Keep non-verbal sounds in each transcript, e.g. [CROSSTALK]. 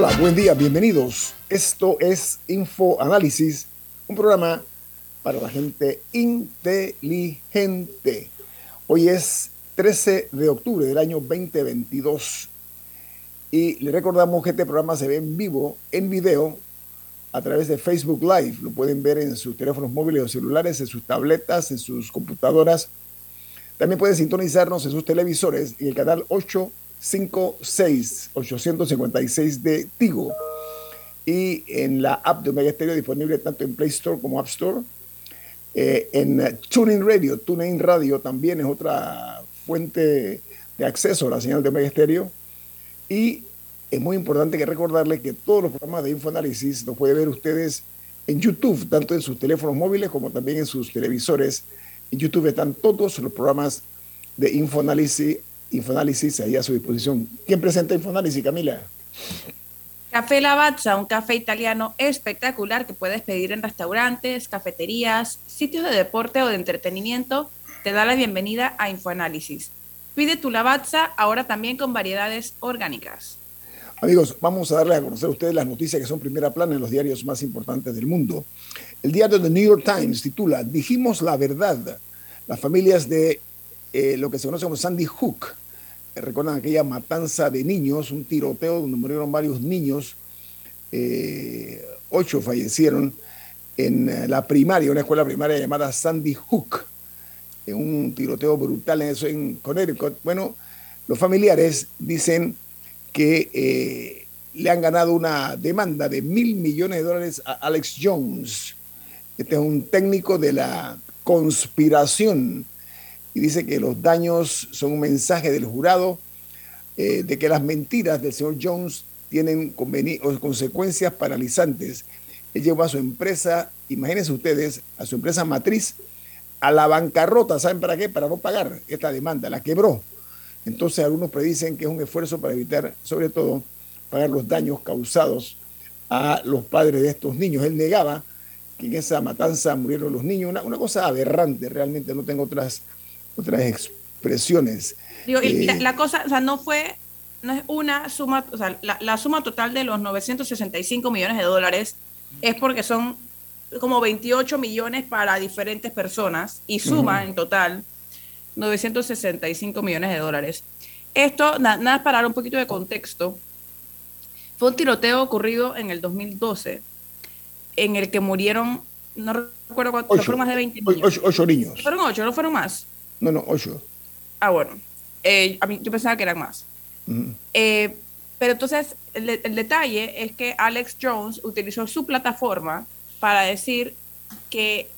Hola, buen día, bienvenidos. Esto es Info Análisis, un programa para la gente inteligente. Hoy es 13 de octubre del año 2022 y le recordamos que este programa se ve en vivo, en video, a través de Facebook Live. Lo pueden ver en sus teléfonos móviles o celulares, en sus tabletas, en sus computadoras. También pueden sintonizarnos en sus televisores y el canal 8 56 856 de Tigo y en la app de Omega Stereo disponible tanto en Play Store como App Store. Eh, en TuneIn Radio, TuneIn Radio también es otra fuente de acceso a la señal de Omega Stereo. Y es muy importante que recordarles que todos los programas de Infoanálisis los pueden ver ustedes en YouTube, tanto en sus teléfonos móviles como también en sus televisores. En YouTube están todos los programas de Infoanálisis Infoanálisis ahí a su disposición. ¿Quién presenta Infoanálisis, Camila? Café Lavazza, un café italiano espectacular que puedes pedir en restaurantes, cafeterías, sitios de deporte o de entretenimiento, te da la bienvenida a Infoanálisis. Pide tu Lavazza ahora también con variedades orgánicas. Amigos, vamos a darle a conocer a ustedes las noticias que son primera plana en los diarios más importantes del mundo. El diario The New York Times titula Dijimos la verdad. Las familias de eh, lo que se conoce como Sandy Hook. Eh, recuerdan aquella matanza de niños, un tiroteo donde murieron varios niños, eh, ocho fallecieron en la primaria, una escuela primaria llamada Sandy Hook, en un tiroteo brutal en, eso, en Connecticut. Bueno, los familiares dicen que le han ganado una demanda de mil millones de dólares a Alex Jones. Este es un técnico de la conspiración dice que los daños son un mensaje del jurado eh, de que las mentiras del señor Jones tienen consecuencias paralizantes. Él llevó a su empresa, imagínense ustedes, a su empresa matriz a la bancarrota. ¿Saben para qué? Para no pagar esta demanda. La quebró. Entonces algunos predicen que es un esfuerzo para evitar, sobre todo, pagar los daños causados a los padres de estos niños. Él negaba que en esa matanza murieron los niños. Una cosa aberrante, realmente no tengo otras otras expresiones. Digo, eh, la, cosa, o sea, no fue, no es una suma, o sea, la, suma total de los 965 millones de dólares es porque son como 28 millones para diferentes personas y suma en total 965 millones de dólares. Esto, nada más para dar un poquito de contexto, fue un tiroteo ocurrido en el 2012 en el que murieron, no recuerdo cuántos, fueron más de 20 niños. Ocho, niños. Fueron ocho, no fueron más. No, no, ocho. Ah, bueno. Eh, a mí, yo pensaba que eran más. Eh, pero entonces, el, el, detalle es que Alex Jones utilizó su plataforma para decir que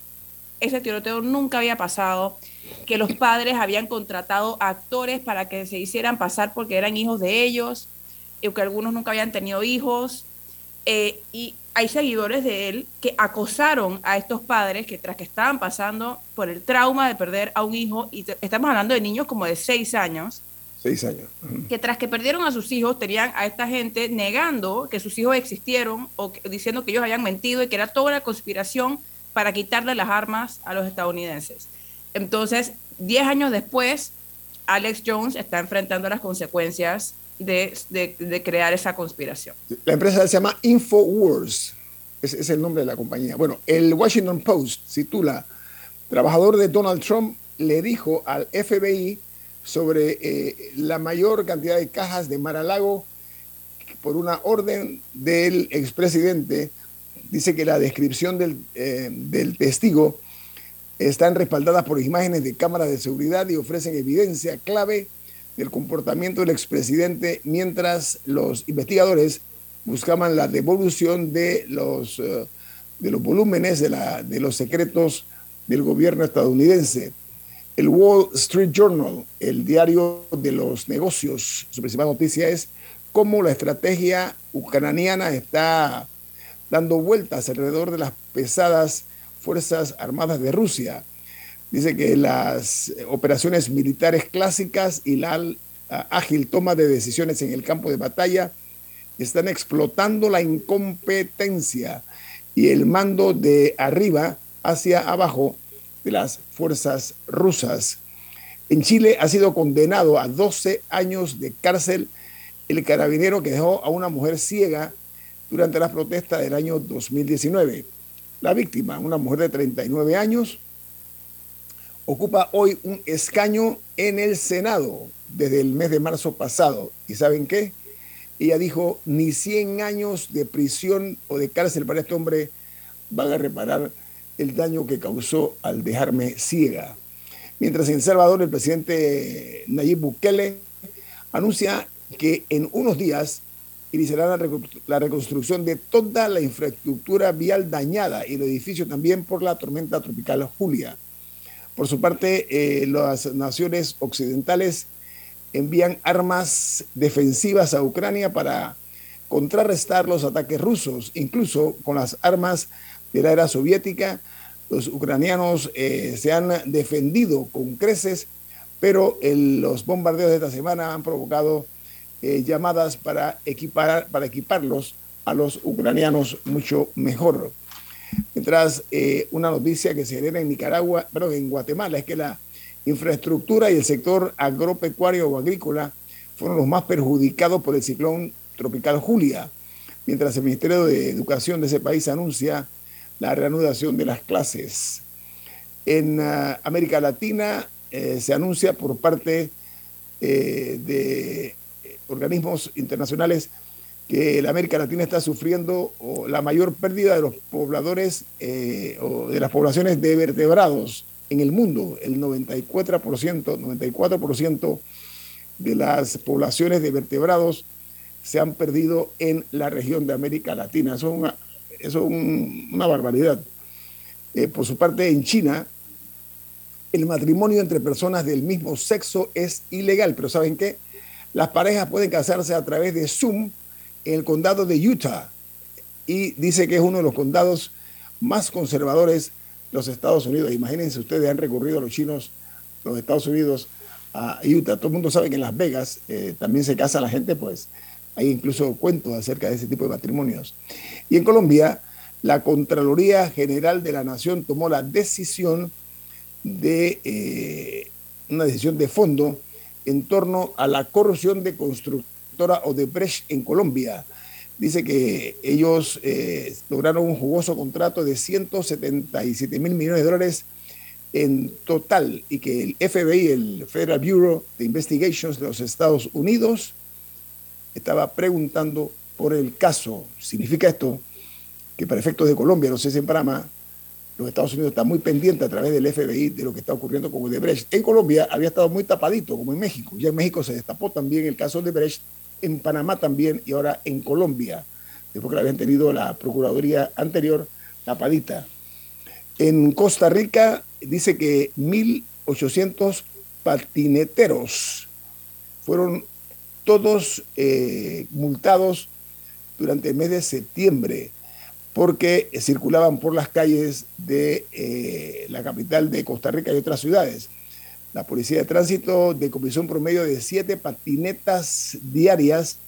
ese tiroteo nunca había pasado, que los padres habían contratado actores para que se hicieran pasar porque eran hijos de ellos, y que algunos nunca habían tenido hijos. Eh, y hay seguidores de él que acosaron a estos padres que tras que estaban pasando por el trauma de perder a un hijo, y estamos hablando de niños como de seis años, seis años, que tras que perdieron a sus hijos tenían a esta gente negando que sus hijos existieron o diciendo que ellos habían mentido y que era toda una conspiración para quitarle las armas a los estadounidenses. Entonces, diez años después, Alex Jones está enfrentando las consecuencias de, crear esa conspiración. La empresa se llama InfoWars, es, es el nombre de la compañía. Bueno, el Washington Post titula, trabajador de Donald Trump le dijo al FBI sobre eh, la mayor cantidad de cajas de Mar-a-Lago por una orden del expresidente. Dice que la descripción del, eh, del testigo están respaldadas por imágenes de cámaras de seguridad y ofrecen evidencia clave del comportamiento del expresidente mientras los investigadores buscaban la devolución de los, eh, de los volúmenes de, la, de los secretos del gobierno estadounidense. El Wall Street Journal, el diario de los negocios, su principal noticia es cómo la estrategia ucraniana está dando vueltas alrededor de las pesadas Fuerzas Armadas de Rusia. Dice que las operaciones militares clásicas y la ágil toma de decisiones en el campo de batalla están explotando la incompetencia y el mando de arriba hacia abajo de las fuerzas rusas. En Chile ha sido condenado a 12 años de cárcel el carabinero que dejó a una mujer ciega durante las protestas del año 2019. La víctima, una mujer de 39 años, ocupa hoy un escaño en el Senado desde el mes de marzo pasado. ¿Y saben qué? Ella dijo, ni 100 años de prisión o de cárcel para este hombre van a reparar el daño que causó al dejarme ciega. Mientras en Salvador el presidente Nayib Bukele anuncia que en unos días iniciará la, reconstrucción de toda la infraestructura vial dañada y el edificio también por la tormenta tropical Julia. Por su parte, eh, las naciones occidentales envían armas defensivas a Ucrania para contrarrestar los ataques rusos, incluso con las armas de la era soviética. Los ucranianos eh, se han defendido con creces, pero los bombardeos de esta semana han provocado eh, llamadas para, para equiparlos a los ucranianos mucho mejor. Mientras eh, una noticia que se genera en Nicaragua, pero en Guatemala, es que la infraestructura y el sector agropecuario o agrícola fueron los más perjudicados por el ciclón tropical Julia, mientras el Ministerio de Educación de ese país anuncia la reanudación de las clases. En ah, América Latina eh, se anuncia por parte eh, de organismos internacionales que la América Latina está sufriendo la mayor pérdida de los pobladores eh, o de las poblaciones de vertebrados en el mundo. El 94%, 94% de las poblaciones de vertebrados se han perdido en la región de América Latina. Eso es una, eso una barbaridad. Eh, por su parte, en China, el matrimonio entre personas del mismo sexo es ilegal, pero ¿saben qué? Las parejas pueden casarse a través de Zoom en el condado de Utah y dice que es uno de los condados más conservadores de los Estados Unidos. Imagínense ustedes, han recurrido a los chinos, los Estados Unidos, a Utah. Todo el mundo sabe que en Las Vegas eh, también se casa la gente, pues hay incluso cuentos acerca de ese tipo de matrimonios. Y en Colombia, la Contraloría General de la Nación tomó la decisión de eh, una decisión de fondo en torno a la corrupción de constructora Odebrecht en Colombia. Dice que ellos eh, lograron un jugoso contrato de 177 mil millones de dólares en total y que el FBI, el Federal Bureau de Investigations de los Estados Unidos, estaba preguntando por el caso. Significa esto que para efectos de Colombia, no sé si en Panamá, los Estados Unidos están muy pendientes a través del FBI de lo que está ocurriendo con Odebrecht. En Colombia había estado muy tapadito, como en México. Ya en México se destapó también el caso de Odebrecht, en Panamá también y ahora en Colombia, después que la habían tenido la Procuraduría anterior tapadita. En Costa Rica dice que 1.800 patineteros fueron todos eh, multados durante el mes de septiembre porque circulaban por las calles de eh, la capital de Costa Rica y otras ciudades. La Policía de Tránsito decomisó un promedio de siete patinetas diarias,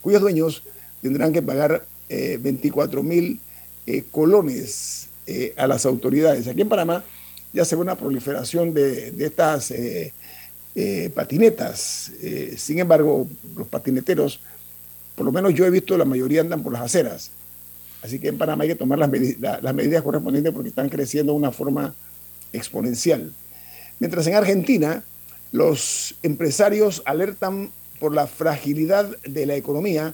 cuyos dueños tendrán que pagar 24 eh, mil eh, colones a las autoridades. Aquí en Panamá ya se ve una proliferación de, de estas patinetas. sin embargo, los patineteros, por lo menos yo he visto, la mayoría andan por las aceras Así que en Panamá hay que tomar las, medidas correspondientes porque están creciendo de una forma exponencial. Mientras en Argentina, los empresarios alertan por la fragilidad de la economía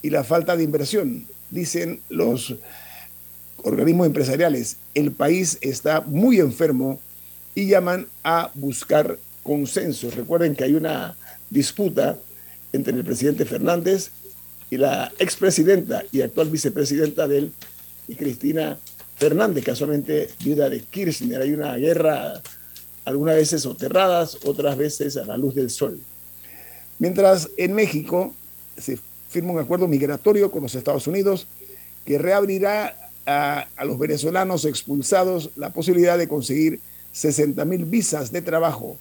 y la falta de inversión. Dicen los organismos empresariales, el país está muy enfermo y llaman a buscar consenso. Recuerden que hay una disputa entre el presidente Fernández y la expresidenta y actual vicepresidenta de él, Cristina Fernández, casualmente viuda de Kirchner. Hay una guerra algunas veces soterradas, otras veces a la luz del sol. Mientras en México se firma un acuerdo migratorio con los Estados Unidos que reabrirá a, a los venezolanos expulsados la posibilidad de conseguir 60 mil visas de trabajo.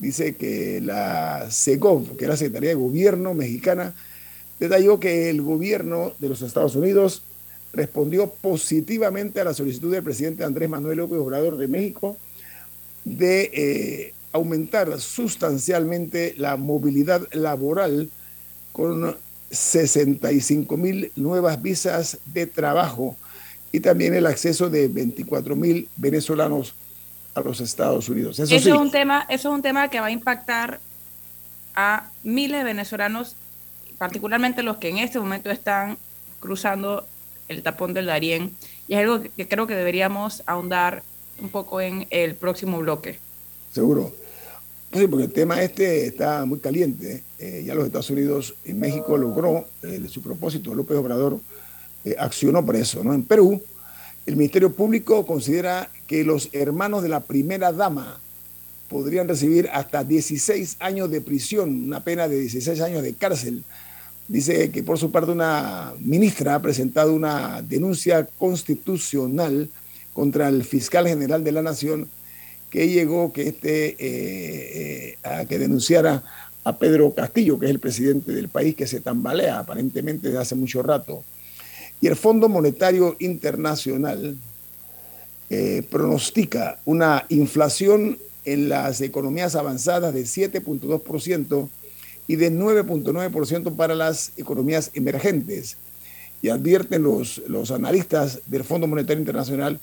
Dice que la SEGOV, que es la Secretaría de Gobierno mexicana, detalló que el gobierno de los Estados Unidos respondió positivamente a la solicitud del presidente Andrés Manuel López Obrador de México de eh, aumentar sustancialmente la movilidad laboral con 65 mil nuevas visas de trabajo y también el acceso de 24 mil venezolanos a los Estados Unidos. Eso, es un tema, eso es un tema que va a impactar a miles de venezolanos, particularmente los que en este momento están cruzando el tapón del Darién. Y es algo que creo que deberíamos ahondar un poco en el próximo bloque. Seguro. Sí, porque el tema este está muy caliente. Eh, ya los Estados Unidos y México logró eh, su propósito. López Obrador eh, accionó por eso. ¿no? En Perú, el Ministerio Público considera que los hermanos de la primera dama podrían recibir hasta 16 años de prisión, una pena de 16 años de cárcel. Dice que por su parte una ministra ha presentado una denuncia constitucional contra el fiscal general de la Nación que llegó que este, eh, eh, a que denunciara a Pedro Castillo, que es el presidente del país que se tambalea aparentemente desde hace mucho rato. Y el Fondo Monetario Internacional eh, pronostica una inflación en las economías avanzadas de 7.2% y de 9.9% para las economías emergentes. Y advierten los, los analistas del Fondo Monetario Internacional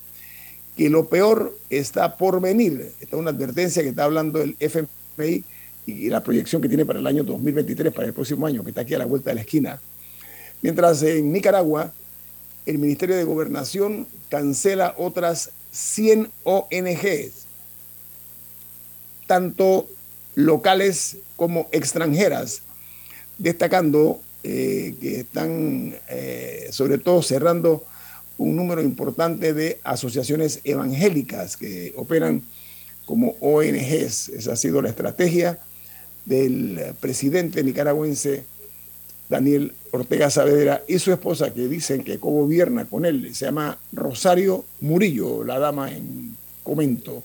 que lo peor está por venir. Esta es una advertencia que está hablando el FMI y la proyección que tiene para el año 2023, para el próximo año, que está aquí a la vuelta de la esquina. Mientras en Nicaragua, el Ministerio de Gobernación cancela otras 100 ONGs, tanto locales como extranjeras, destacando eh, que están eh, sobre todo cerrando un número importante de asociaciones evangélicas que operan como ONGs. Esa ha sido la estrategia del presidente nicaragüense Daniel Ortega Saavedra y su esposa que dicen que co-gobierna con él. Se llama Rosario Murillo, la dama en comento.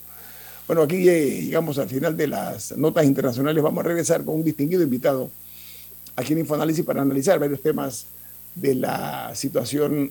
Bueno, aquí llegamos al final de las notas internacionales. Vamos a regresar con un distinguido invitado aquí en Infoanálisis para analizar varios temas de la situación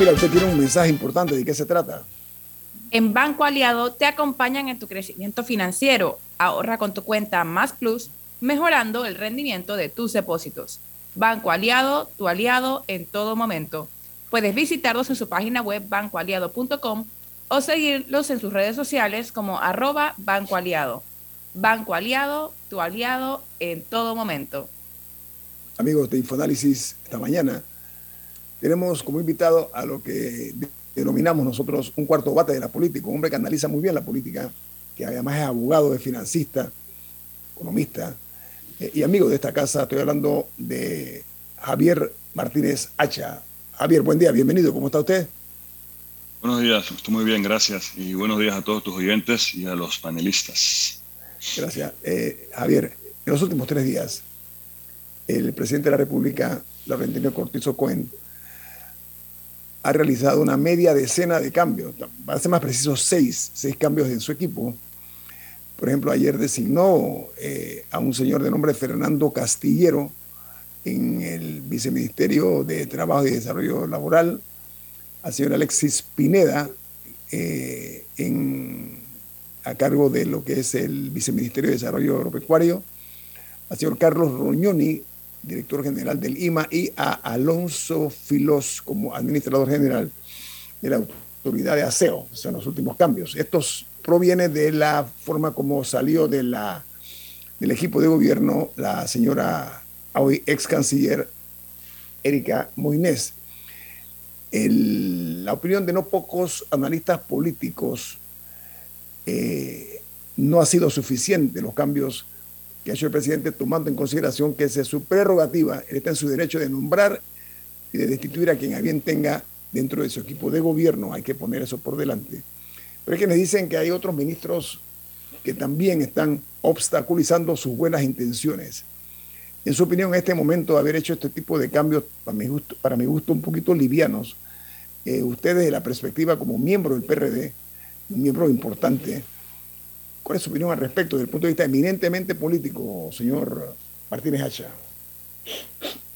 Mira, usted tiene un mensaje importante. ¿De qué se trata? En Banco Aliado te acompañan en tu crecimiento financiero. Ahorra con tu cuenta Más Plus, mejorando el rendimiento de tus depósitos. Banco Aliado, tu aliado en todo momento. Puedes visitarlos en su página web bancoaliado.com o seguirlos en sus redes sociales como arroba Banco Aliado. Banco Aliado, tu aliado en todo momento. Amigos de Infoanálisis, esta mañana tenemos como invitado a lo que denominamos nosotros un cuarto bate de la política, un hombre que analiza muy bien la política, que además es abogado, es financista, economista eh, y amigo de esta casa. Estoy hablando de Javier Martínez Hacha. Javier, buen día, bienvenido, ¿cómo está usted? Buenos días, estoy muy bien, gracias. Y buenos días a todos tus oyentes y a los panelistas. Gracias. Eh, Javier, en los últimos tres días, el presidente de la República, Laurentino Cortizo Cohen, ha realizado una media decena de cambios, para ser más preciso, seis, seis cambios en su equipo. Por ejemplo, ayer designó eh, a un señor de nombre Fernando Castillero en el Viceministerio de Trabajo y Desarrollo Laboral, al señor Alexis Pineda eh, a cargo de lo que es el Viceministerio de Desarrollo Agropecuario, al señor Carlos Roñoni, director general del IMA, y a Alonso Filos como administrador general de la Autoridad de Aseo. Son los últimos cambios. Estos proviene de la forma como salió de la, del equipo de gobierno la señora, hoy ex canciller Erika Moines. la opinión de no pocos analistas políticos eh, no ha sido suficiente los cambios que ha hecho el presidente, tomando en consideración que esa es su prerrogativa, está en su derecho de nombrar y de destituir a quien a bien tenga dentro de su equipo de gobierno, hay que poner eso por delante. Pero es que me dicen que hay otros ministros que también están obstaculizando sus buenas intenciones. En su opinión, en este momento, haber hecho este tipo de cambios, para mi gusto, para mi gusto un poquito livianos, eh, ustedes de la perspectiva como miembro del PRD, un miembro importante, ¿cuál es su opinión al respecto desde el punto de vista eminentemente político, señor Martínez Hacha?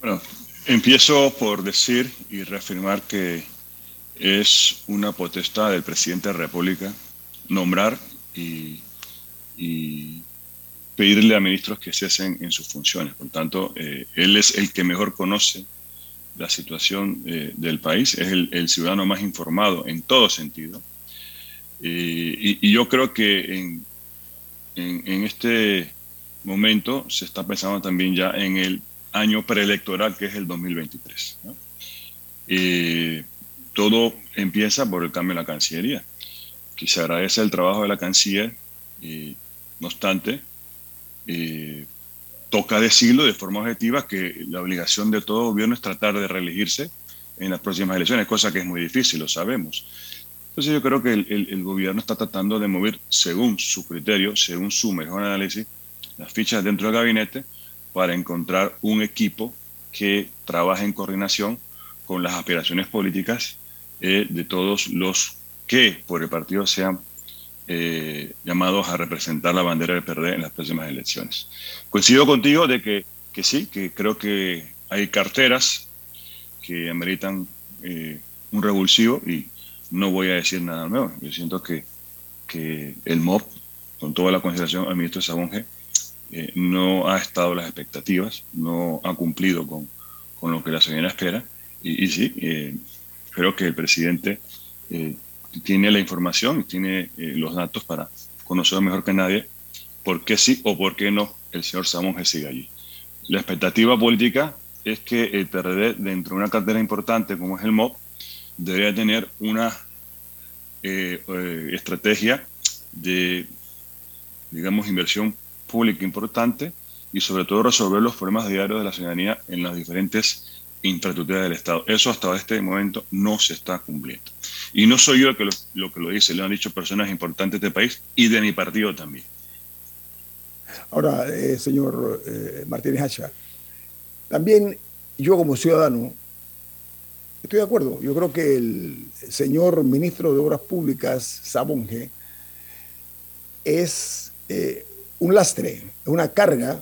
Bueno, empiezo por decir y reafirmar que es una potestad del presidente de la República nombrar y, pedirle a ministros que cesen en sus funciones. Por tanto, eh, él es el que mejor conoce la situación eh, del país, es el, ciudadano más informado en todo sentido. Eh, y, yo creo que en, en, este momento se está pensando también ya en el año preelectoral que es el 2023 todo empieza por el cambio en la Cancillería, que se agradece el trabajo de la Canciller, y, no obstante, eh, toca decirlo de forma objetiva que la obligación de todo gobierno es tratar de reelegirse en las próximas elecciones, cosa que es muy difícil, lo sabemos. Entonces yo creo que el, gobierno está tratando de mover, según su criterio, según su mejor análisis, las fichas dentro del gabinete para encontrar un equipo que trabaje en coordinación con las aspiraciones políticas eh, de todos los que por el partido sean eh, llamados a representar la bandera del PRD en las próximas elecciones. Coincido contigo de que, que sí, que creo que hay carteras que ameritan eh, un revulsivo y no voy a decir nada nuevo. Yo siento que, que el MOP, con toda la consideración al ministro Sabonge, no ha estado a las expectativas, no ha cumplido con, con lo que la ciudadanía espera. Y, sí, creo que el presidente eh, tiene la información tiene eh, los datos para conocer mejor que nadie por qué sí o por qué no el señor Samonge sigue allí. La expectativa política es que el PRD, dentro de una cartera importante como es el MOP, debería tener una eh, estrategia de, digamos, inversión pública importante y sobre todo resolver los problemas diarios de la ciudadanía en las diferentes infraestructura del Estado. Eso hasta este momento no se está cumpliendo. Y no soy yo que lo, que lo dice, lo han dicho personas importantes de este país y de mi partido también. Ahora, eh, señor eh, Martínez Hacha, también yo como ciudadano estoy de acuerdo. Yo creo que el señor ministro de Obras Públicas, Sabonge, es eh, un lastre, una carga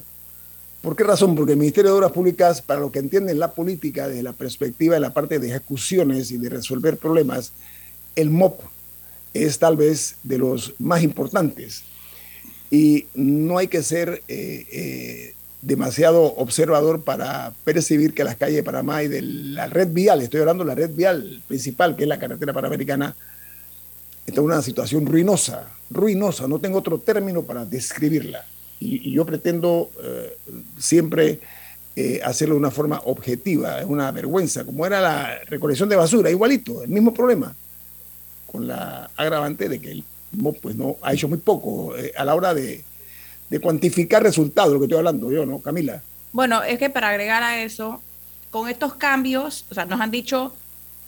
¿Por qué razón? Porque el Ministerio de Obras Públicas, para lo que entienden la política desde la perspectiva de la parte de ejecuciones y de resolver problemas, el MOP es tal vez de los más importantes. Y no hay que ser eh, eh, demasiado observador para percibir que las calles de Panamá y de la red vial, estoy hablando de la red vial principal, que es la carretera panamericana, está en una situación ruinosa, ruinosa, no tengo otro término para describirla. Y, yo pretendo eh, siempre eh, hacerlo de una forma objetiva, es una vergüenza, como era la recolección de basura, igualito, el mismo problema, con la agravante de que el pues no ha hecho muy poco eh, a la hora de, de cuantificar resultados, lo que estoy hablando yo, ¿no, Camila? Bueno, es que para agregar a eso, con estos cambios, o sea, nos han dicho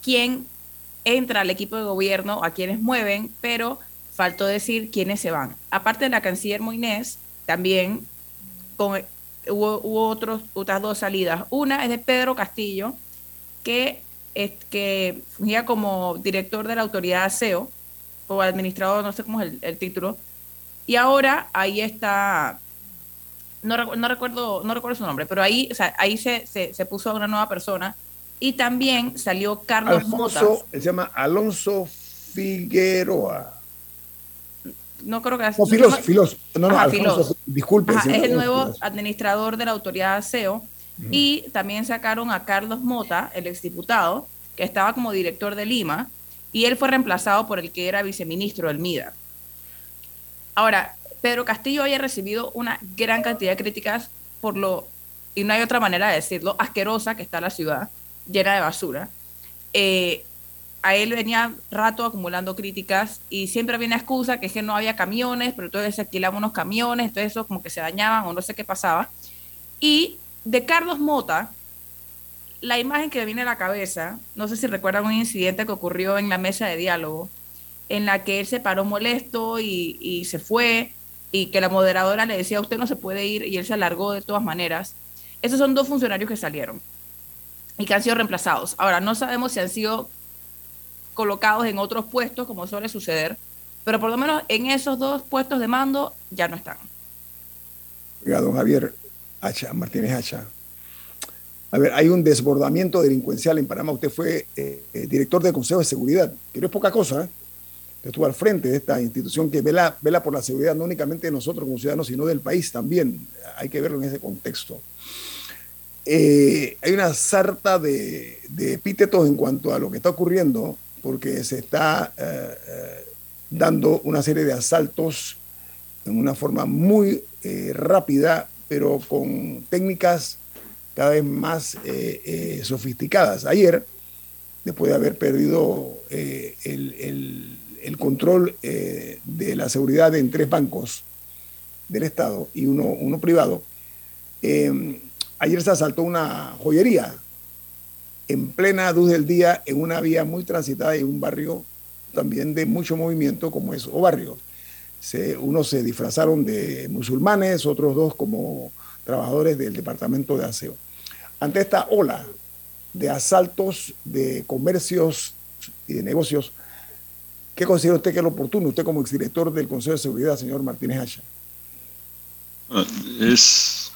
quién entra al equipo de gobierno, a quienes mueven, pero faltó decir quiénes se van. Aparte de la canciller Moinés, también con, hubo, otros, otras dos salidas. Una es de Pedro Castillo, que que fungía como director de la autoridad aseo o administrador, no sé cómo es el, título. Y ahora ahí está, no, no, recuerdo, no recuerdo su nombre, pero ahí, o sea, ahí se, se, puso a una nueva persona. Y también salió Carlos Alfonso, Se llama Alonso Figueroa. No creo que... No, Filos, Filos. No, no, Alfonso, disculpe. es el nuevo administrador de la autoridad de aseo. Y también sacaron a Carlos Mota, el exdiputado, que estaba como director de Lima, y él fue reemplazado por el que era viceministro del MIDA. Ahora, Pedro Castillo haya recibido una gran cantidad de críticas por lo, y no hay otra manera de decirlo, asquerosa que está la ciudad, llena de basura. Eh, a él venía rato acumulando críticas y siempre había una excusa que es que no había camiones, pero entonces se alquilaban unos camiones, entonces eso como que se dañaban o no sé qué pasaba. Y de Carlos Mota, la imagen que me viene a la cabeza, no sé si recuerdan un incidente que ocurrió en la mesa de diálogo, en la que él se paró molesto y, se fue, y que la moderadora le decía, usted no se puede ir, y él se alargó de todas maneras. Esos son dos funcionarios que salieron y que han sido reemplazados. Ahora, no sabemos si han sido colocados en otros puestos, como suele suceder, pero por lo menos en esos dos puestos de mando ya no están. Oiga, don Javier Hacha, Martínez Hacha, a ver, hay un desbordamiento delincuencial en Panamá. Usted fue eh, eh, director del Consejo de Seguridad, que no es poca cosa. ¿eh? Estuvo al frente de esta institución que vela, vela por la seguridad no únicamente de nosotros como ciudadanos, sino del país también. Hay que verlo en ese contexto. hay una sarta de, epítetos en cuanto a lo que está ocurriendo, porque se está dando una serie de asaltos en una forma muy rápida, pero con técnicas cada vez más eh, eh, sofisticadas. Ayer, después de haber perdido eh, el, control de la seguridad en tres bancos del Estado y uno, uno privado, ayer se asaltó una joyería en plena luz del día en una vía muy transitada y un barrio también de mucho movimiento como es o barrio. Unos se disfrazaron de musulmanes, otros dos como trabajadores del departamento de aseo. Ante esta ola de asaltos de comercios y de negocios, ¿qué considera usted que es lo oportuno, usted como exdirector del Consejo de Seguridad, señor Martínez Hacha? Ah, es,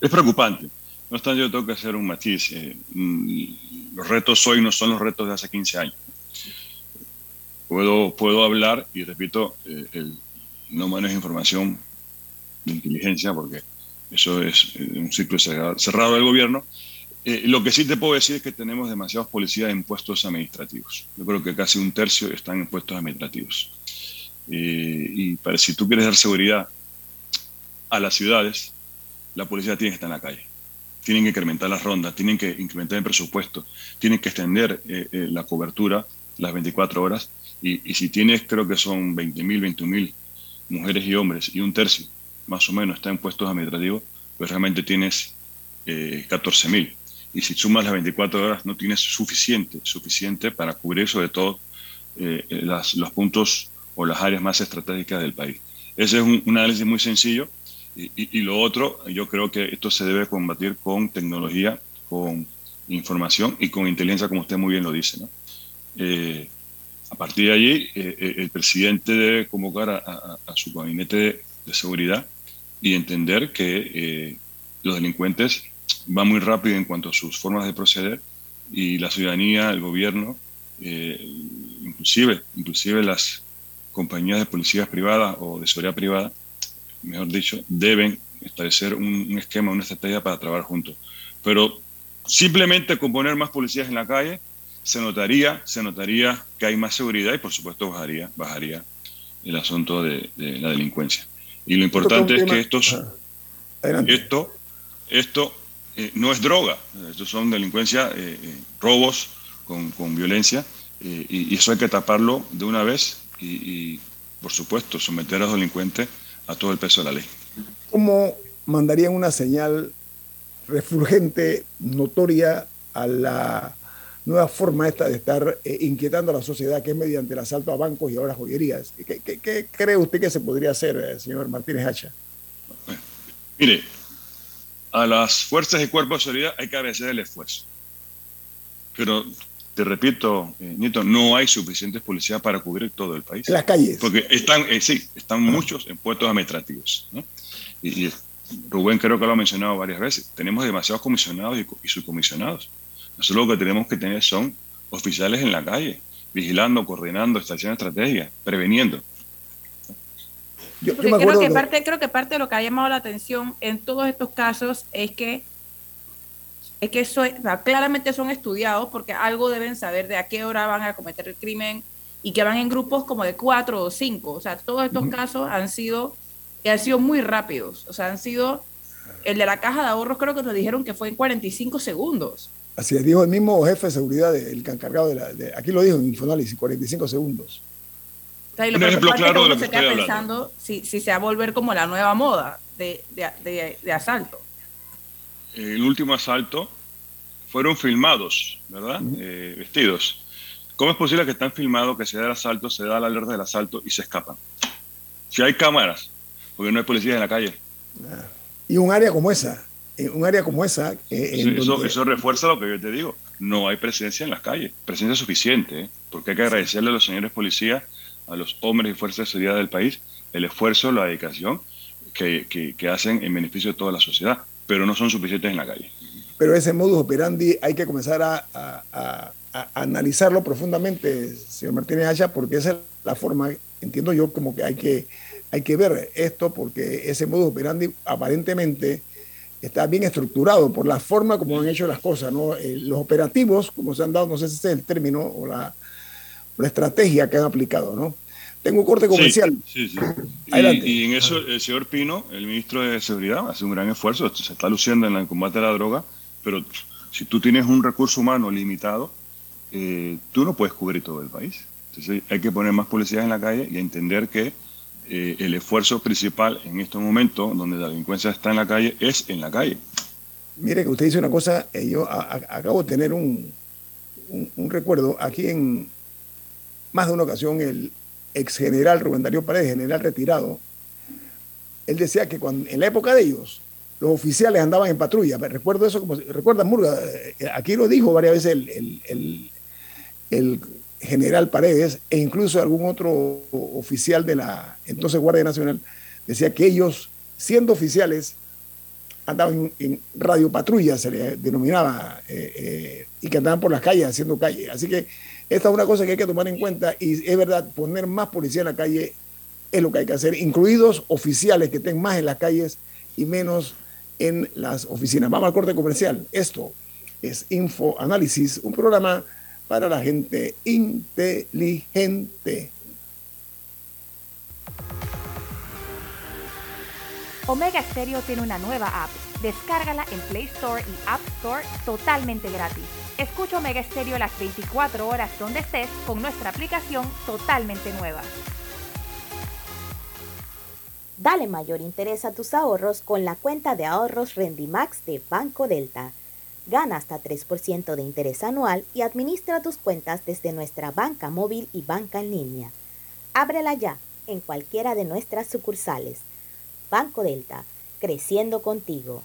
es preocupante. No obstante, yo tengo que hacer un matiz. Eh, mm, los retos hoy no son los retos de hace 15 años. Puedo, puedo hablar, y repito, eh, el, no manejo información de inteligencia porque eso es eh, un ciclo cerrado del gobierno. Eh, lo que sí te puedo decir es que tenemos demasiados policías en puestos administrativos. Yo creo que casi un tercio están en puestos administrativos. Eh, y para, si tú quieres dar seguridad a las ciudades, la policía tiene que estar en la calle. Tienen que incrementar las rondas, tienen que incrementar el presupuesto, tienen que extender la cobertura las 24 horas. Y, y, si tienes, creo que son 20.000, 21.000 mujeres y hombres y un tercio más o menos está en puestos administrativos, pues realmente tienes eh, 14.000. Y si sumas las 24 horas, no tienes suficiente, suficiente para cubrir sobre todo eh, las, los puntos o las áreas más estratégicas del país. Ese es un, análisis muy sencillo. Y, lo otro, yo creo que esto se debe combatir con tecnología, con información y con inteligencia, como usted muy bien lo dice. ¿no? Eh, a partir de allí, eh, el presidente debe convocar a, a su gabinete de, de seguridad y entender que eh, los delincuentes van muy rápido en cuanto a sus formas de proceder y la ciudadanía, el gobierno, eh, inclusive, inclusive las compañías de policías privadas o de seguridad privada, mejor dicho, deben establecer un, esquema, una estrategia para trabajar juntos. Pero simplemente con poner más policías en la calle, se notaría, se notaría que hay más seguridad y por supuesto bajaría, bajaría el asunto de la delincuencia. Y lo importante es que estos, esto, esto eh, no es droga, estos son delincuencia, eh, eh, robos con, con violencia, y, eso hay que taparlo de una vez y, por supuesto, someter a los delincuentes a todo el peso de la ley. ¿Cómo mandarían una señal refulgente, notoria a la nueva forma esta de estar eh, inquietando a la sociedad, que es mediante el asalto a bancos y ahora joyerías. ¿Qué, cree usted que se podría hacer, eh, señor Martínez Hacha? mire, a las fuerzas y cuerpos de seguridad hay que agradecer el esfuerzo. Pero te repito, eh, Nieto, no hay suficientes policías para cubrir todo el país. En las calles. Porque están, eh, sí, están muchos en puestos administrativos. Y, Rubén creo que lo ha mencionado varias veces. Tenemos demasiados comisionados y, subcomisionados. Nosotros lo que tenemos que tener son oficiales en la calle, vigilando, coordinando, estacionando estrategia, preveniendo. Yo, creo, que parte, creo que parte de lo que ha llamado la atención en todos estos casos es que es que eso, claramente son estudiados porque algo deben saber de a qué hora van a cometer el crimen y que van en grupos como de cuatro o cinco. O sea, todos estos casos han sido, han sido muy rápidos. O sea, han sido, el de la caja de ahorros creo que nos dijeron que fue en 45 segundos. Así es, dijo el mismo jefe de seguridad, el encargado de la, aquí lo dijo en Infoanálisis, 45 segundos. O Un ejemplo claro de lo que se queda pensando si, si se va a volver como la nueva moda de, de, de asalto el último asalto fueron filmados, ¿verdad? Eh, vestidos. ¿Cómo es posible que están filmados, que se da el asalto, se da la alerta del asalto y se escapan? Si hay cámaras, porque no hay policías en la calle. Y un área como esa, eh, un área como esa... Eh, eso, eso, refuerza lo que yo te digo. No hay presencia en las calles, presencia suficiente, porque hay que agradecerle a los señores policías, a los hombres y fuerzas de seguridad del país, el esfuerzo, la dedicación que, que hacen en beneficio de toda la sociedad pero no son suficientes en la calle. Pero ese modus operandi hay que comenzar a, analizarlo profundamente, señor Martínez Hacha, porque esa es la forma, entiendo yo, como que hay que, hay que ver esto, porque ese modus operandi aparentemente está bien estructurado por la forma como han hecho las cosas, ¿no? Eh, los operativos, como se han dado, no sé si ese es el término o la, la estrategia que han aplicado, ¿no? Tengo un corte comercial. Sí, sí, [LAUGHS] Y, en eso el señor Pino, el ministro de Seguridad, hace un gran esfuerzo, se está luciendo en el combate a la droga, pero si tú tienes un recurso humano limitado, eh, tú no puedes cubrir todo el país. Entonces hay que poner más policías en la calle y entender que eh, el esfuerzo principal en estos momentos, donde la delincuencia está en la calle, es en la calle. Mire que usted dice una cosa, eh, yo acabo de tener un, un, recuerdo aquí en más de una ocasión el, ex general Rubén Darío Paredes, general retirado, él decía que cuando, en la época de ellos, los oficiales andaban en patrulla. Recuerdo eso como, recuerda Murga, eh, aquí lo dijo varias veces el, el, general Paredes e incluso algún otro oficial de la entonces Guardia Nacional, decía que ellos, siendo oficiales, andaban en, radio patrulla, se le denominaba, eh, eh, y que andaban por las calles haciendo calle. Así que esta es una cosa que hay que tomar en cuenta y es verdad, poner más policía en la calle es lo que hay que hacer, incluidos oficiales que estén más en las calles y menos en las oficinas. Vamos al corte comercial. Esto es Info Análisis, un programa para la gente inteligente. Omega Stereo tiene una nueva app. Descárgala en Play Store y App Store totalmente gratis. Escucha Omega Stereo las 24 horas donde estés con nuestra aplicación totalmente nueva. Dale mayor interés a tus ahorros con la cuenta de ahorros Rendimax de Banco Delta. Gana hasta 3% de interés anual y administra tus cuentas desde nuestra banca móvil y banca en línea. Ábrela ya en cualquiera de nuestras sucursales. Banco Delta, creciendo contigo.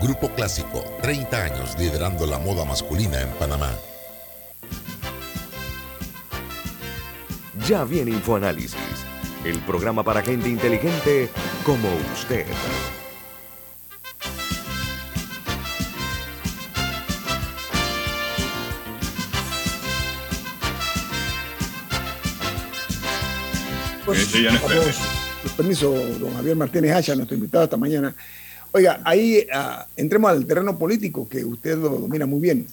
Grupo Clásico, 30 años liderando la moda masculina en Panamá. Ya viene InfoAnálisis, el programa para gente inteligente como usted. Pues, sí, permiso, don Javier Martínez Hacha, nuestro invitado esta mañana. Oiga, ahí ah, entremos al terreno político, que usted lo domina muy bien.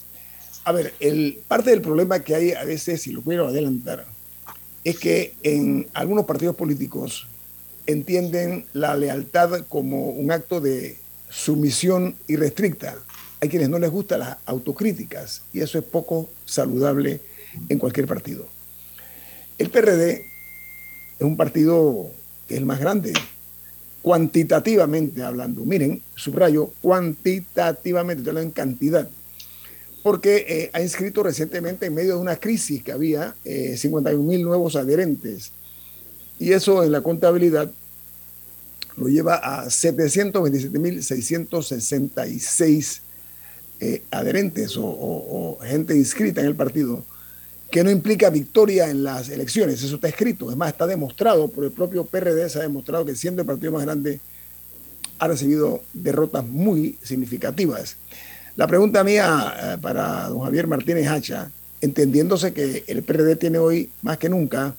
A ver, el, parte del problema que hay a veces, si lo quiero adelantar, es que en algunos partidos políticos entienden la lealtad como un acto de sumisión irrestricta. Hay quienes no les gustan las autocríticas y eso es poco saludable en cualquier partido. El PRD es un partido que es el más grande, cuantitativamente hablando. Miren, subrayo, cuantitativamente, en cantidad. Porque eh, ha inscrito recientemente en medio de una crisis que había 51 eh, mil nuevos adherentes. Y eso en la contabilidad lo lleva a 727.666 eh, adherentes o, gente inscrita en el partido, que no implica victoria en las elecciones. Eso está escrito. Es más, está demostrado por el propio PRD, se ha demostrado que siendo el partido más grande, ha recibido derrotas muy significativas. La pregunta mía eh, para don Javier Martínez Hacha, entendiéndose que el PRD tiene hoy más que nunca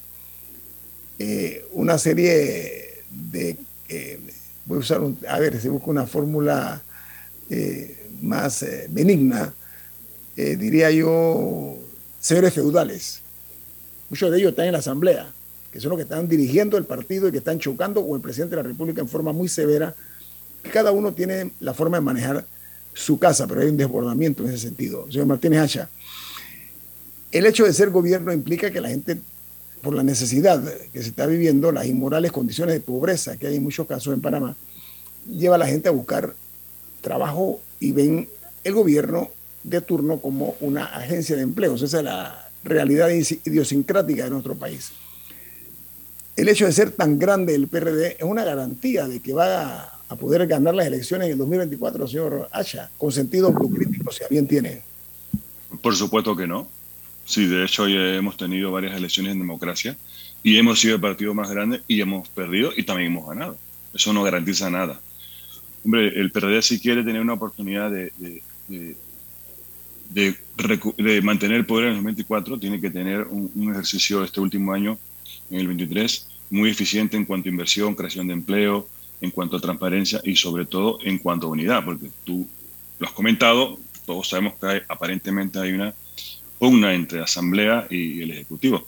eh, una serie de eh, voy a usar a ver, si busco una fórmula más benigna, diría yo, señores feudales. Muchos de ellos están en la asamblea, que son los que están dirigiendo el partido y que están chocando con el presidente de la República en forma muy severa. Cada uno tiene la forma de manejar su casa, pero hay un desbordamiento en ese sentido. Señor Martínez Hacha, el hecho de ser gobierno implica que la gente por la necesidad que se está viviendo, las inmorales condiciones de pobreza que hay en muchos casos en Panamá, lleva a la gente a buscar trabajo y ven el gobierno de turno como una agencia de empleos. Esa es la realidad idiosincrática de nuestro país. El hecho de ser tan grande el PRD es una garantía de que va a, poder ganar las elecciones en el 2024, señor Hacha, con sentido autocrítico, si a bien tiene. Por supuesto que no. Sí, de hecho ya hemos tenido varias elecciones en democracia y hemos sido el partido más grande y hemos perdido y también hemos ganado. Eso no garantiza nada. Hombre, el PRD si quiere tener una oportunidad de, mantener el poder en el 2024, tiene que tener un, ejercicio este último año, en el 23, muy eficiente en cuanto a inversión, creación de empleo, en cuanto a transparencia y sobre todo en cuanto a unidad, porque tú lo has comentado, todos sabemos que aparentemente hay una pugna entre la Asamblea y el Ejecutivo.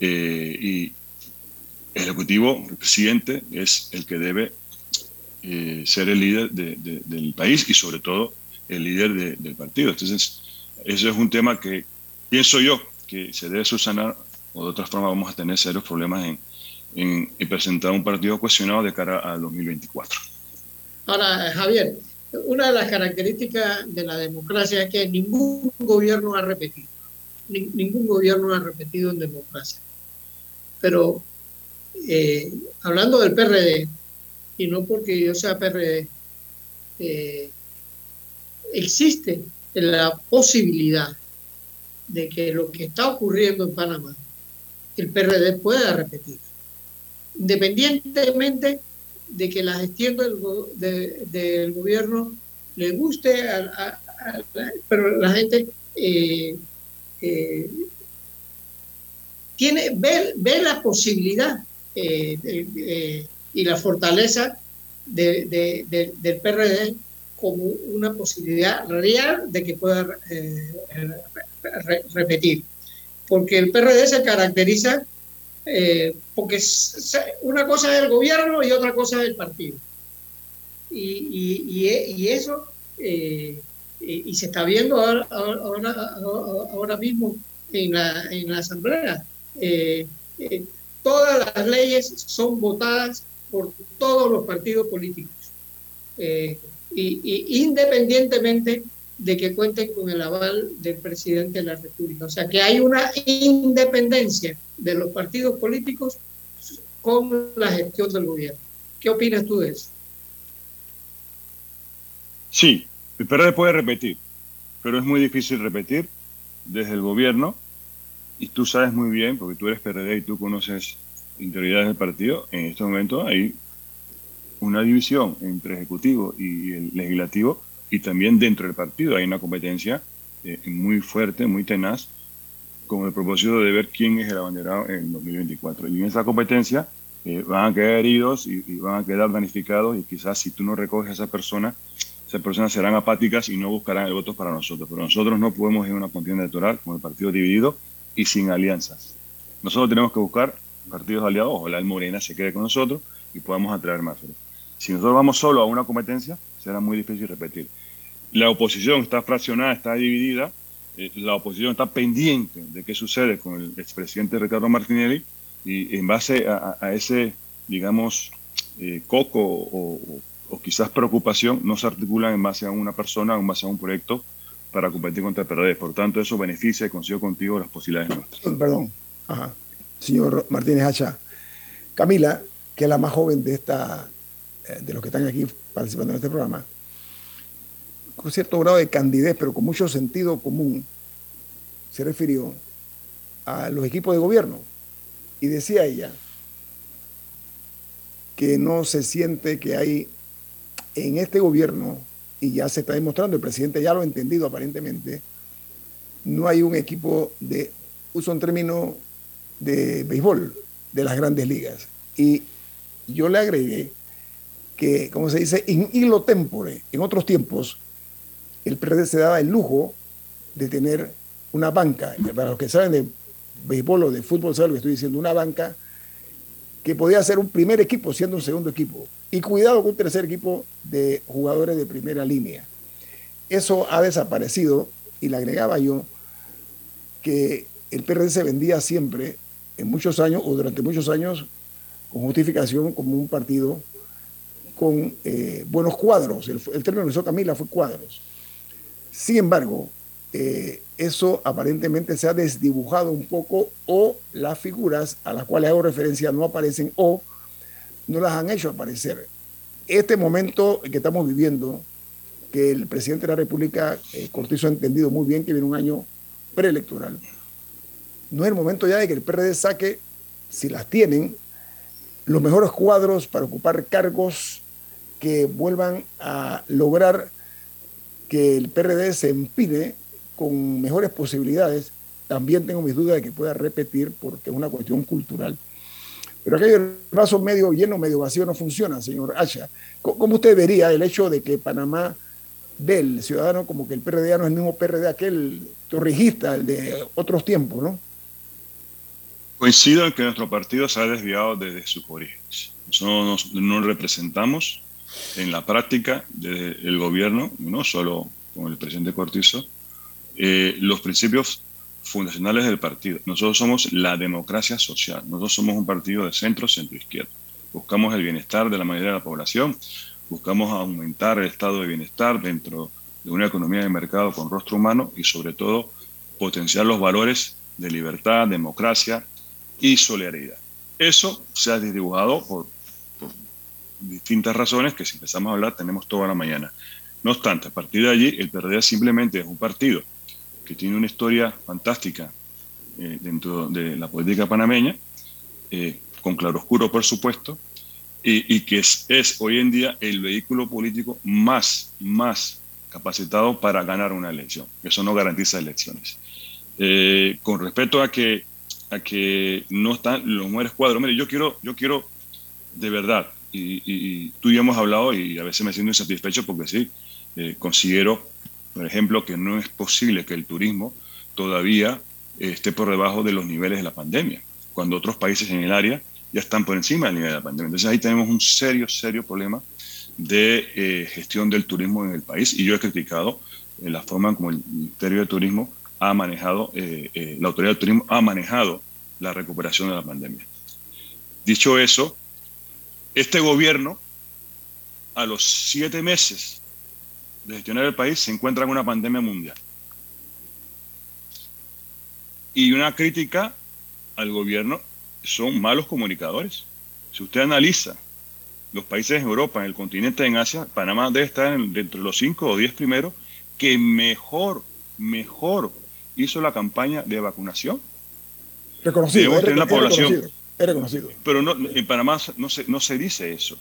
Eh, y el Ejecutivo, el presidente, es el que debe eh, ser el líder del país y sobre todo el líder del partido. Entonces, eso es un tema que pienso yo que se debe subsanar o de otra forma vamos a tener serios problemas en, en, presentar un partido cuestionado de cara al 2024. Ahora, Javier, una de las características de la democracia es que ningún gobierno ha repetido ningún gobierno ha repetido en democracia. Pero eh, hablando del PRD, y no porque yo sea PRD, eh, existe la posibilidad de que lo que está ocurriendo en Panamá, el PRD pueda repetir, independientemente de que la gestión del, gobierno le guste, a, pero la gente eh, eh, tiene, ve, la posibilidad eh, y la fortaleza de, del PRD como una posibilidad real de que pueda eh, repetir. Porque el PRD se caracteriza porque una cosa es el gobierno y otra cosa es el partido. Y, y, eso y se está viendo ahora, ahora, mismo en la, en la Asamblea. Eh, eh, todas las leyes son votadas por todos los partidos políticos, eh, y, independientemente de que cuenten con el aval del presidente de la República. O sea que hay una independencia de los partidos políticos con la gestión del gobierno. ¿Qué opinas tú de eso? Sí, el PRD puede repetir, pero es muy difícil repetir desde el gobierno y tú sabes muy bien, porque tú eres PRD y tú conoces interioridades del partido, en este momento hay una división entre ejecutivo y el legislativo y también dentro del partido hay una competencia eh, muy fuerte, muy tenaz, con el propósito de ver quién es el abanderado en 2024. Y en esa competencia eh, van a quedar heridos y, van a quedar danificados y quizás si tú no recoges a esa persona, esas personas serán apáticas y no buscarán el voto para nosotros. Pero nosotros no podemos ir a una contienda electoral con el partido dividido y sin alianzas. Nosotros tenemos que buscar partidos aliados, ojalá el Morena se quede con nosotros y podamos atraer más. Si nosotros vamos solo a una competencia, será muy difícil repetir. La oposición está fraccionada, está dividida, eh, la oposición está pendiente de qué sucede con el expresidente Ricardo Martinelli y en base a, ese, digamos, eh, coco o, quizás preocupación, no se articulan en base a una persona en base a un proyecto para competir contra el PRD. Por tanto, eso beneficia y consigo contigo las posibilidades nuestras. Perdón, señor Martínez Hacha. Camila, que es la más joven de, esta, de los que están aquí participando en este programa, con cierto grado de candidez, pero con mucho sentido común, se refirió a los equipos de gobierno y decía ella que no se siente que hay en este gobierno, y ya se está demostrando, el presidente ya lo ha entendido aparentemente, no hay un equipo de, uso un término de béisbol de las grandes ligas. Y yo le agregué que, como se dice, in hilo tempore, en otros tiempos, el PRD se daba el lujo de tener una banca, para los que saben de béisbol o de fútbol, saben lo que estoy diciendo, una banca que podía ser un primer equipo siendo un segundo equipo. Y cuidado con un tercer equipo de jugadores de primera línea. Eso ha desaparecido y le agregaba yo que el PRD se vendía siempre, en muchos años o durante muchos años, con justificación como un partido con eh, buenos cuadros. El, término que usó Camila fue cuadros. Sin embargo, eh, eso aparentemente se ha desdibujado un poco o las figuras a las cuales hago referencia no aparecen o no las han hecho aparecer. Este momento que estamos viviendo, que el presidente de la República, eh, Cortizo, ha entendido muy bien que viene un año preelectoral, no es el momento ya de que el PRD saque, si las tienen, los mejores cuadros para ocupar cargos que vuelvan a lograr que el PRD se empine con mejores posibilidades, también tengo mis dudas de que pueda repetir porque es una cuestión cultural. Pero aquello el vaso medio lleno, medio vacío no funciona, señor Acha. ¿Cómo usted vería el hecho de que Panamá ve el ciudadano como que el PRD no es el mismo PRD aquel torrijista, el de otros tiempos, ¿no? Coincido en que nuestro partido se ha desviado desde sus orígenes. Nosotros no representamos en la práctica del gobierno, no solo con el presidente Cortizo, eh, los principios fundacionales del partido. Nosotros somos la democracia social. Nosotros somos un partido de centro, centro izquierda. Buscamos el bienestar de la mayoría de la población, buscamos aumentar el estado de bienestar dentro de una economía de mercado con rostro humano y sobre todo potenciar los valores de libertad, democracia y solidaridad. Eso se ha desdibujado por distintas razones que si empezamos a hablar tenemos toda la mañana. No obstante, a partir de allí, el PRD simplemente es un partido que tiene una historia fantástica eh, dentro de la política panameña, eh, con claroscuro, por supuesto, y, que es, es, hoy en día el vehículo político más, más capacitado para ganar una elección. Eso no garantiza elecciones. Eh, con respecto a que, a que no están los mejores cuadros, mire, yo quiero, yo quiero de verdad y, tú y yo hemos hablado y a veces me siento insatisfecho porque sí, eh, considero, por ejemplo, que no es posible que el turismo todavía eh, esté por debajo de los niveles de la pandemia, cuando otros países en el área ya están por encima del nivel de la pandemia. Entonces ahí tenemos un serio, serio problema de eh, gestión del turismo en el país y yo he criticado la forma como el Ministerio de Turismo ha manejado, la Autoridad del Turismo ha manejado la recuperación de la pandemia. Dicho eso, este gobierno, a los siete meses de gestionar el país, se encuentra en una pandemia mundial. Y una crítica al gobierno son malos comunicadores. Si usted analiza los países en Europa, en el continente, en Asia, Panamá debe estar dentro de los cinco o diez primeros que mejor, mejor hizo la campaña de vacunación. Reconocido, la población. Pero no, en Panamá no se, no se dice eso.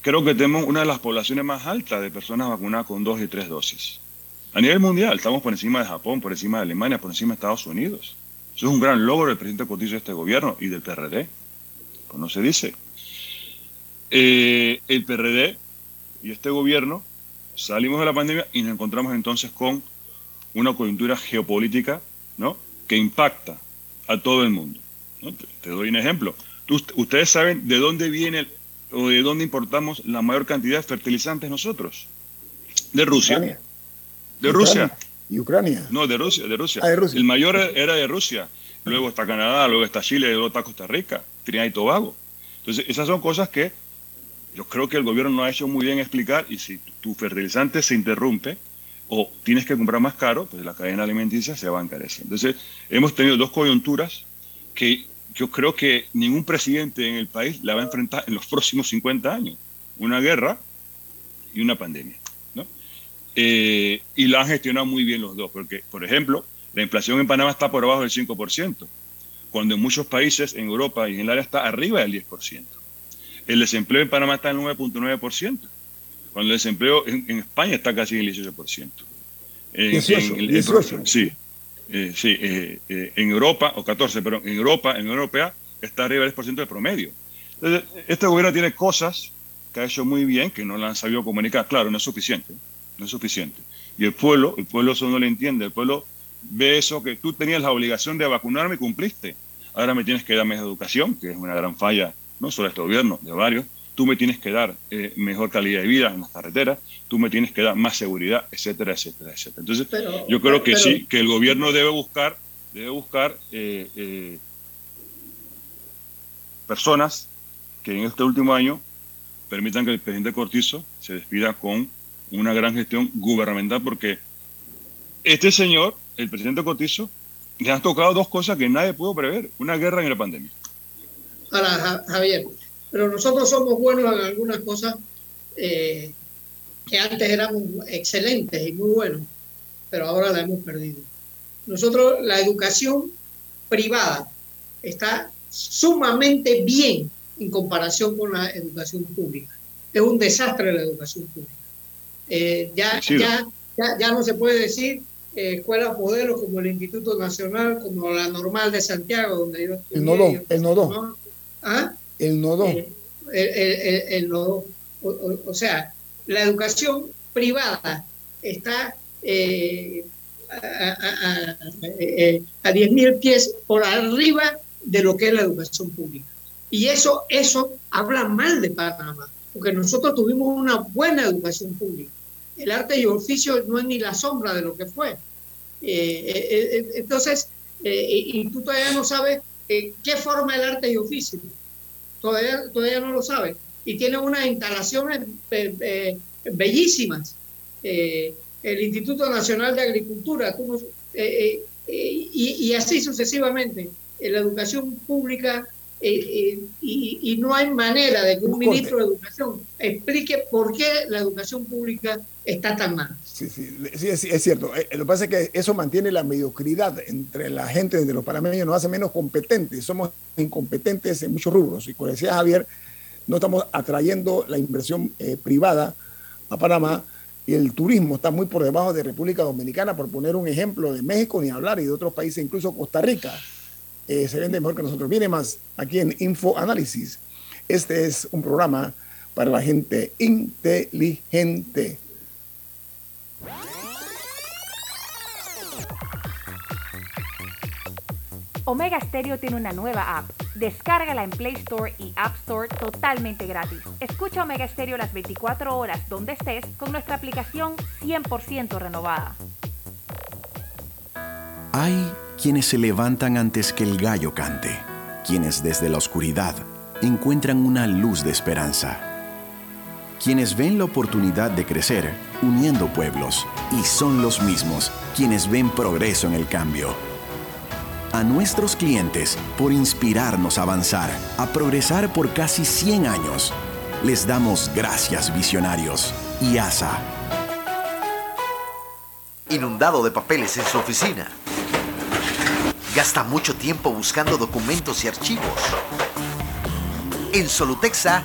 Creo que tenemos una de las poblaciones más altas de personas vacunadas con dos y tres dosis. A nivel mundial, estamos por encima de Japón, por encima de Alemania, por encima de Estados Unidos. Eso es un gran logro del presidente Cortizo de este gobierno y del PRD. pues no se dice. Eh, el PRD y este gobierno salimos de la pandemia y nos encontramos entonces con una coyuntura geopolítica ¿no? que impacta a todo el mundo. Te, doy un ejemplo. ustedes saben de dónde viene o de dónde importamos la mayor cantidad de fertilizantes nosotros. De Rusia. De Rusia. ¿Y Ucrania? No, de Rusia, de Rusia. Ah, de Rusia. El mayor era de Rusia. Luego está Canadá, luego está Chile, luego está Costa Rica, Trinidad y Tobago. Entonces, esas son cosas que yo creo que el gobierno no ha hecho muy bien explicar y si tu fertilizante se interrumpe o tienes que comprar más caro, pues la cadena alimenticia se va a encarecer. Entonces, hemos tenido dos coyunturas que yo creo que ningún presidente en el país la va a enfrentar en los próximos 50 años. Una guerra y una pandemia. Eh, y la han gestionado muy bien los dos, porque, por ejemplo, la inflación en Panamá está por abajo del 5%, cuando en muchos países, en Europa y en el área, está arriba del 10%. El desempleo en Panamá está en 9.9%, cuando el desempleo en, España está casi en el 18%. En, sí, eh, sí eh, en Europa, o 14, pero en Europa, en Europea, está arriba del 10% de promedio. Entonces, este gobierno tiene cosas que ha hecho muy bien, que no la han sabido comunicar. Claro, no es suficiente no es suficiente. Y el pueblo, el pueblo eso no le entiende, el pueblo ve eso que tú tenías la obligación de vacunarme y cumpliste. Ahora me tienes que dar más educación, que es una gran falla, no solo de este gobierno, de varios. Tú me tienes que dar eh, mejor calidad de vida en las carreteras, tú me tienes que dar más seguridad, etcétera, etcétera, etcétera. Entonces, yo creo que sí, que el gobierno debe buscar, debe buscar eh, eh, personas que en este último año permitan que el presidente Cortizo se despida con una gran gestión gubernamental porque este señor, el presidente Cotizo, le han tocado dos cosas que nadie pudo prever, una guerra y la pandemia. Ahora, Javier, pero nosotros somos buenos en algunas cosas eh, que antes éramos excelentes y muy buenos, pero ahora la hemos perdido. Nosotros, la educación privada está sumamente bien en comparación con la educación pública. Es un desastre la educación pública. Eh, ya, ya, ya, no se puede decir eh, escuelas modelos como el Instituto Nacional, como la Normal de Santiago, donde yo El nodo, el nodo. ¿Ah? El nodo. Eh, el, el, nodo. O, sea, la educación privada está a, a, a, 10.000 pies por arriba de lo que es la educación pública. Y eso, eso habla mal de Panamá, porque nosotros tuvimos una buena educación pública el arte y oficio no es ni la sombra de lo que fue. Eh, eh, eh, entonces, y tú todavía no sabes qué forma el arte y oficio. Todavía, todavía no lo sabes. Y tiene unas instalaciones bellísimas. el Instituto Nacional de Agricultura, y, así sucesivamente. la educación pública y, y, no hay manera de que un ministro de Educación explique por qué la educación pública está tan mal. Sí, sí, sí es, cierto. Eh, lo que pasa es que eso mantiene la mediocridad entre la gente, entre los panameños, nos hace menos competentes. Somos incompetentes en muchos rubros. Y como decía Javier, no estamos atrayendo la inversión eh, privada a Panamá y el turismo está muy por debajo de República Dominicana, por poner un ejemplo de México ni hablar, y de otros países, incluso Costa Rica. Eh, se vende mejor que nosotros. Viene más aquí en Info Análisis. Este es un programa para la gente inteligente. Omega Stereo tiene una nueva app. Descárgala en Play Store y App Store totalmente gratis. Escucha Omega Stereo las 24 horas donde estés con nuestra aplicación 100% renovada. Hay quienes se levantan antes que el gallo cante, quienes desde la oscuridad encuentran una luz de esperanza, quienes ven la oportunidad de crecer uniendo pueblos y son los mismos quienes ven progreso en el cambio a nuestros clientes por inspirarnos a avanzar, a progresar por casi 100 años. Les damos gracias visionarios y ASA. Inundado de papeles en su oficina. Gasta mucho tiempo buscando documentos y archivos. En Solutexa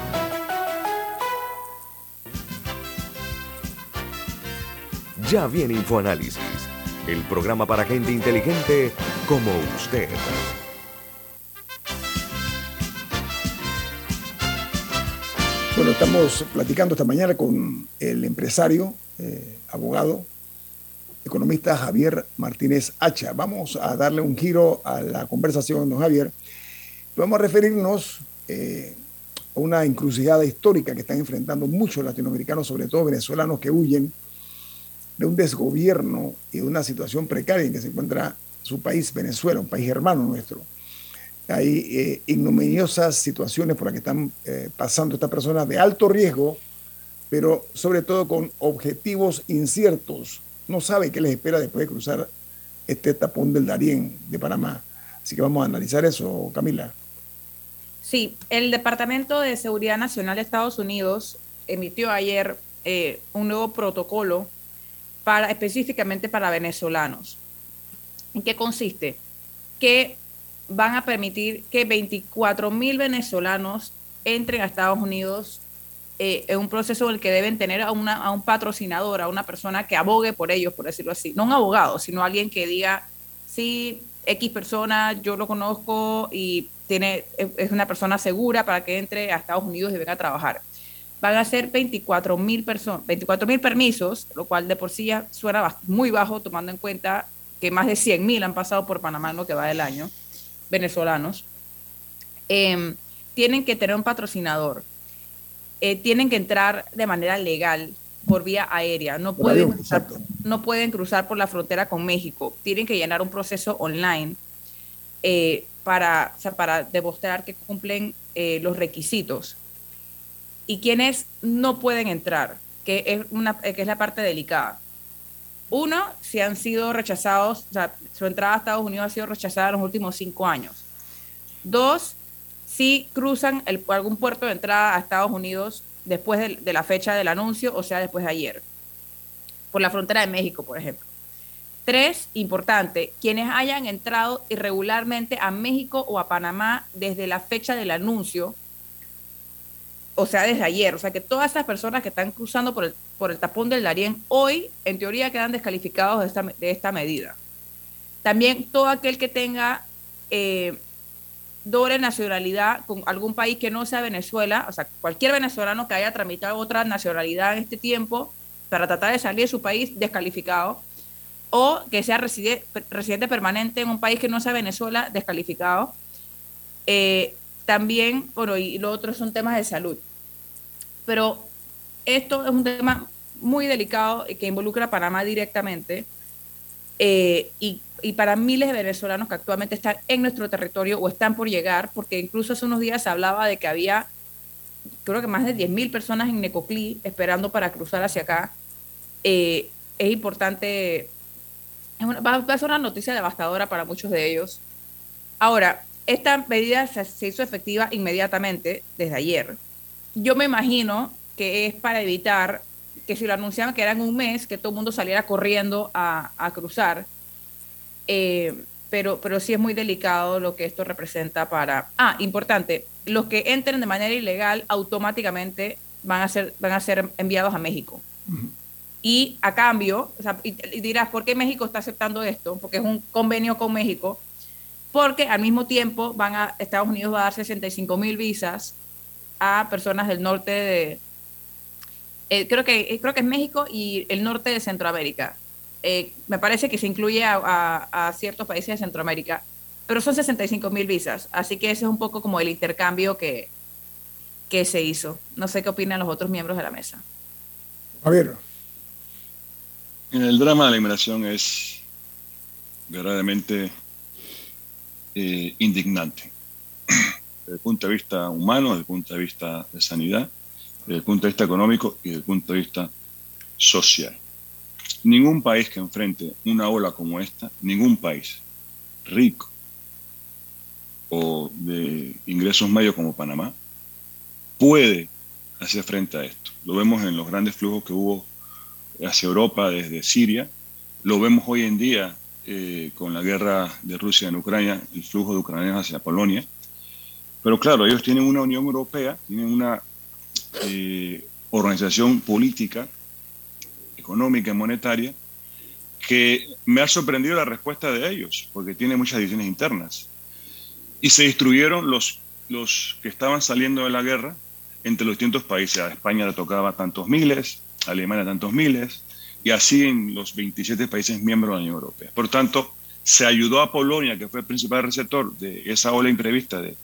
Ya viene InfoAnálisis, el programa para gente inteligente como usted. Bueno, estamos platicando esta mañana con el empresario, eh, abogado, economista Javier Martínez Hacha. Vamos a darle un giro a la conversación, don Javier. Vamos a referirnos eh, a una encrucijada histórica que están enfrentando muchos latinoamericanos, sobre todo venezolanos que huyen de un desgobierno y de una situación precaria en que se encuentra su país, Venezuela, un país hermano nuestro. Hay eh, ignominiosas situaciones por las que están eh, pasando estas personas de alto riesgo, pero sobre todo con objetivos inciertos. No sabe qué les espera después de cruzar este tapón del Darién de Panamá. Así que vamos a analizar eso, Camila. Sí, el Departamento de Seguridad Nacional de Estados Unidos emitió ayer eh, un nuevo protocolo para, específicamente para venezolanos. ¿En qué consiste? Que van a permitir que 24 mil venezolanos entren a Estados Unidos eh, en un proceso en el que deben tener a, una, a un patrocinador, a una persona que abogue por ellos, por decirlo así. No un abogado, sino alguien que diga, sí, X persona, yo lo conozco y tiene, es una persona segura para que entre a Estados Unidos y venga a trabajar van a ser 24 mil personas, 24 mil permisos, lo cual de por sí ya suena muy bajo, tomando en cuenta que más de 100 mil han pasado por Panamá en lo que va del año, venezolanos. Em, tienen que tener un patrocinador, eh, tienen que entrar de manera legal por vía aérea, no pueden, cruzar, no pueden cruzar por la frontera con México, tienen que llenar un proceso online eh, para, para demostrar que cumplen eh, los requisitos y quienes no pueden entrar, que es, una, es la parte delicada. Uno, si han sido rechazados, o sea, su entrada a Estados Unidos ha sido rechazada en los últimos cinco años. Dos, si cruzan algún puerto de entrada a Estados Unidos después de, de, la fecha del anuncio, o sea, después de ayer, por la frontera de México, por ejemplo. Tres, importante, quienes hayan entrado irregularmente a México o a Panamá desde la fecha del anuncio, o sea, desde ayer. O sea, que todas esas personas que están cruzando por el, por el tapón del Darién hoy, en teoría, quedan descalificados de esta, de esta medida. También todo aquel que tenga eh, doble nacionalidad con algún país que no sea Venezuela, o sea, cualquier venezolano que haya tramitado otra nacionalidad en este tiempo para tratar de salir de su país descalificado, o que sea residente, residente permanente en un país que no sea Venezuela descalificado. Eh, también, bueno, y lo otro son temas de salud. Pero esto es un tema muy delicado que involucra a Panamá directamente eh, y, para miles de venezolanos que actualmente están en nuestro territorio o están por llegar, porque incluso hace unos días se hablaba de que había, creo que más de 10.000 personas en Necoclí esperando para cruzar hacia acá. Eh, es importante, va, a ser una noticia devastadora para muchos de ellos. Ahora, esta medida se, hizo efectiva inmediatamente desde ayer. Yo me imagino que es para evitar que si lo anunciaban que era en un mes, que todo el mundo saliera corriendo a, cruzar. Eh, pero, pero sí es muy delicado lo que esto representa para... Ah, importante, los que entren de manera ilegal automáticamente van a ser, van a ser enviados a México. Y a cambio, y, dirás, ¿por qué México está aceptando esto? Porque es un convenio con México, porque al mismo tiempo van a, Estados Unidos va a dar 65 mil visas a personas del norte de, eh, creo, que, creo que es México y el norte de Centroamérica. Eh, me parece que se incluye a, ciertos países de Centroamérica, pero son 65 mil visas, así que ese es un poco como el intercambio que, que se hizo. No sé qué opinan los otros miembros de la mesa. A ver. El drama de la inmigración es verdaderamente eh, indignante. Desde el punto de vista humano, desde el punto de vista de sanidad, desde el punto de vista económico y desde el punto de vista social. Ningún país que enfrente una ola como esta, ningún país rico o de ingresos medios como Panamá, puede hacer frente a esto. Lo vemos en los grandes flujos que hubo hacia Europa desde Siria, lo vemos hoy en día eh, con la guerra de Rusia en Ucrania, el flujo de ucranianos hacia Polonia. Pero claro, ellos tienen una Unión Europea, tienen una eh, organización política económica y monetaria, que me ha sorprendido la respuesta de ellos, porque tiene muchas divisiones internas. Y se destruyeron los, los que estaban saliendo de la guerra entre los distintos países. A España le tocaba tantos miles, a Alemania tantos miles, y así en los 27 países miembros de la Unión Europea. Por tanto, se ayudó a Polonia, que fue el principal receptor de esa ola imprevista de,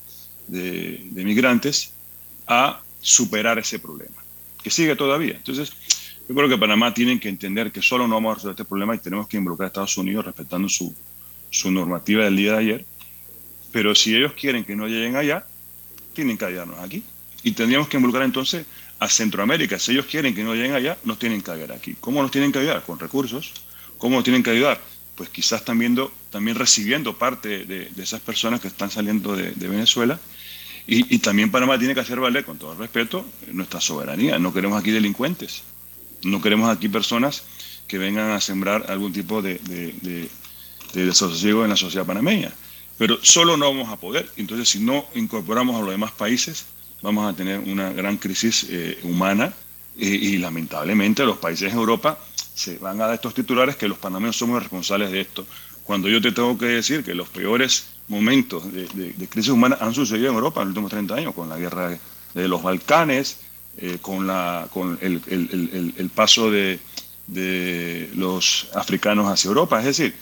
de, migrantes, a superar ese problema, que sigue todavía. Entonces, yo creo que Panamá tiene que entender que solo no vamos a resolver este problema y tenemos que involucrar a Estados Unidos respetando su, su normativa del día de ayer. Pero si ellos quieren que no lleguen allá, tienen que ayudarnos aquí. Y tendríamos que involucrar entonces a Centroamérica. Si ellos quieren que no lleguen allá, nos tienen que ayudar aquí. ¿Cómo nos tienen que ayudar? Con recursos. ¿Cómo nos tienen que ayudar? Pues quizás también, también recibiendo parte de, esas personas que están saliendo de, Venezuela. Y, y, también Panamá tiene que hacer valer, con todo el respeto, nuestra soberanía. No queremos aquí delincuentes. No queremos aquí personas que vengan a sembrar algún tipo de, de, desasosiego en la sociedad panameña. Pero solo no vamos a poder. Entonces, si no incorporamos a los demás países, vamos a tener una gran crisis eh, humana eh, y lamentablemente los países de Europa se van a dar estos titulares que los panameños somos responsables de esto. Cuando yo te tengo que decir que los peores momentos de, de crisis humana han sucedido en Europa en los últimos 30 años, con la guerra de los Balcanes, eh, con, la, con el, el, el, paso de, de, los africanos hacia Europa. Es decir,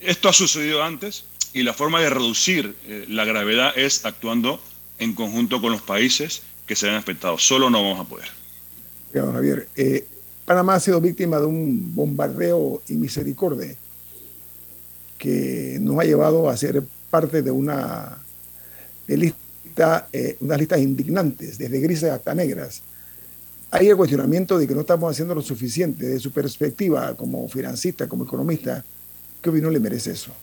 esto ha sucedido antes y la forma de reducir eh, la gravedad es actuando en conjunto con los países que se han afectado. Solo no vamos a poder. Javier, eh, Panamá ha sido víctima de un bombardeo y misericordia que nos ha llevado a ser parte de una de lista, unas listas indignantes, desde grises hasta negras, hay el cuestionamiento de que no estamos haciendo lo suficiente de su perspectiva como financista, como economista. ¿Qué opinión le merece eso?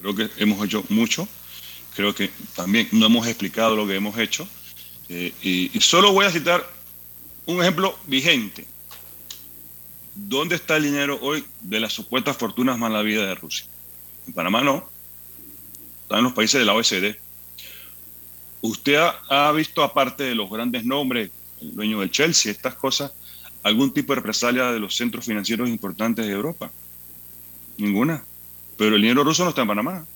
Creo que hemos hecho mucho. Creo que también no hemos explicado lo que hemos hecho. Eh, y, solo voy a citar un ejemplo vigente. ¿Dónde está el dinero hoy de las supuestas fortunas más la vida de Rusia? En Panamá no. Está en los países de la OECD. ¿Usted ha visto, aparte de los grandes nombres el dueño del Chelsea, estas cosas, algún tipo de represalia de los centros financieros importantes de Europa. Ninguna. Pero el dinero ruso no está en Panamá.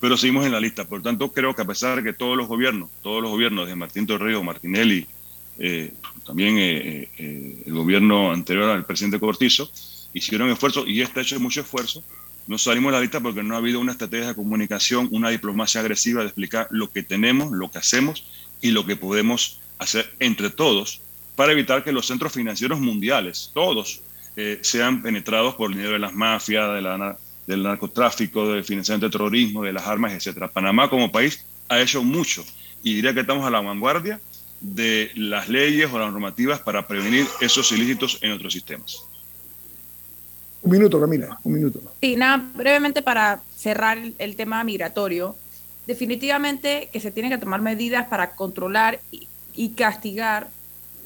Pero seguimos en la lista. Por tanto, creo que a pesar de que todos los gobiernos, todos los gobiernos de Martín Torrijos, Martinelli, eh, también eh, eh, el gobierno anterior al presidente Cortizo, hicieron esfuerzo y este ha hecho mucho esfuerzo, no salimos de la lista porque no ha habido una estrategia de comunicación, una diplomacia agresiva de explicar lo que tenemos, lo que hacemos y lo que podemos hacer entre todos para evitar que los centros financieros mundiales, todos, eh, sean penetrados por el dinero de las mafias, de del narcotráfico, del financiamiento del terrorismo, de las armas, etc. Panamá como país ha hecho mucho y diría que estamos a la vanguardia de las leyes o las normativas para prevenir esos ilícitos en otros sistemas. Un minuto, Camila, un minuto. Sí, nada, brevemente para cerrar el, tema migratorio. Definitivamente que se tienen que tomar medidas para controlar y, castigar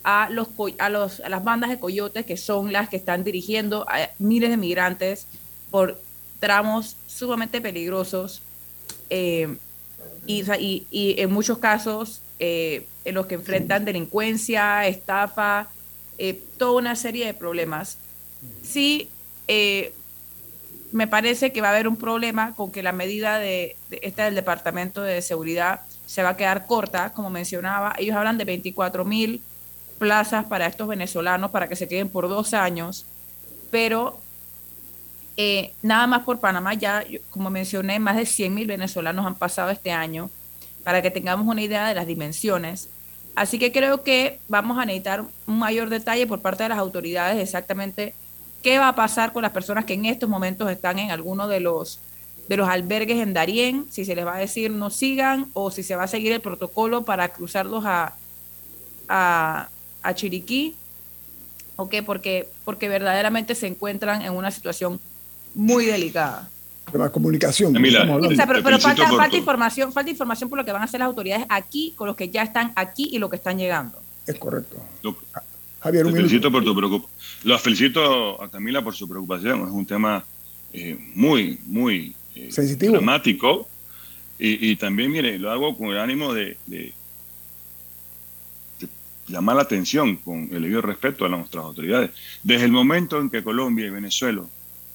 a, los, a, los, a las bandas de coyotes que son las que están dirigiendo a miles de migrantes por tramos sumamente peligrosos eh, y, y, en muchos casos eh, en los que enfrentan delincuencia, estafa, eh, toda una serie de problemas. Sí, eh, me parece que va a haber un problema con que la medida de, esta del Departamento de Seguridad se va a quedar corta, como mencionaba. Ellos hablan de 24 mil plazas para estos venezolanos para que se queden por dos años, pero eh, nada más por Panamá, ya como mencioné, más de 100 mil venezolanos han pasado este año, para que tengamos una idea de las dimensiones. Así que creo que vamos a necesitar un mayor detalle por parte de las autoridades exactamente qué va a pasar con las personas que en estos momentos están en alguno de los de los albergues en Darién, si se les va a decir no sigan o si se va a seguir el protocolo para cruzarlos a, a, Chiriquí, ¿ok? Porque, porque verdaderamente se encuentran en una situación muy delicada. La comunicación. pero, falta, falta información, falta información por lo que van a hacer las autoridades aquí con los que ya están aquí y los que están llegando. Es correcto. Javier, un felicito por tu preocupación. Los felicito a Camila por su preocupación. Es un tema eh, muy, muy eh, dramático. Y, también, mire, lo hago con el ánimo de, llamar la atención, con el debido respeto a nuestras autoridades. Desde el momento en que Colombia y Venezuela,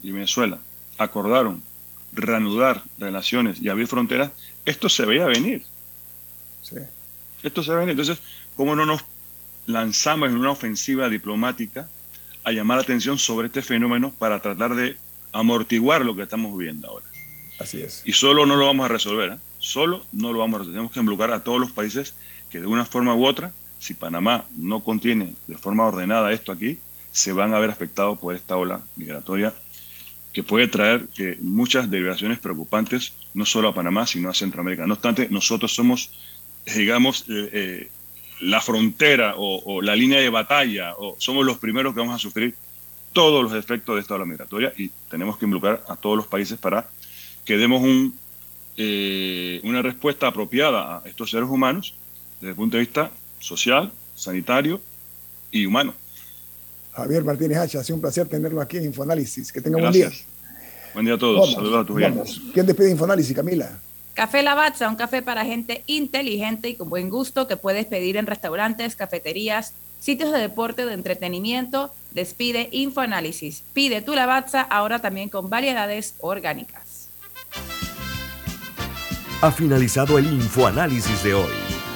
y Venezuela acordaron reanudar relaciones y abrir fronteras, esto se veía venir. Esto se veía venir. Entonces, ¿cómo no nos lanzamos en una ofensiva diplomática a llamar la atención sobre este fenómeno para tratar de amortiguar lo que estamos viviendo ahora. Así es. Y solo no lo vamos a resolver, ¿eh? solo no lo vamos a resolver. Tenemos que involucrar a todos los países que de una forma u otra, si Panamá no contiene de forma ordenada esto aquí, se van a ver afectados por esta ola migratoria que puede traer que muchas derivaciones preocupantes, no solo a Panamá, sino a Centroamérica. No obstante, nosotros somos, digamos, eh, eh, la frontera o, la línea de batalla, o somos los primeros que vamos a sufrir todos los efectos de esta ola migratoria y tenemos que involucrar a todos los países para que demos un, eh, una respuesta apropiada a estos seres humanos desde el punto de vista social, sanitario y humano. Javier Martínez Hacha, ha sido un placer tenerlo aquí en Infoanálisis. Que tenga un buen día. Buen día a todos. Saludos a tus vamos. ¿Quién despide Infoanálisis, Camila? Café Lavazza, un café para gente inteligente y con buen gusto que puedes pedir en restaurantes, cafeterías, sitios de deporte o de entretenimiento. Despide Infoanálisis. Pide tu Lavazza ahora también con variedades orgánicas. Ha finalizado el Infoanálisis de hoy.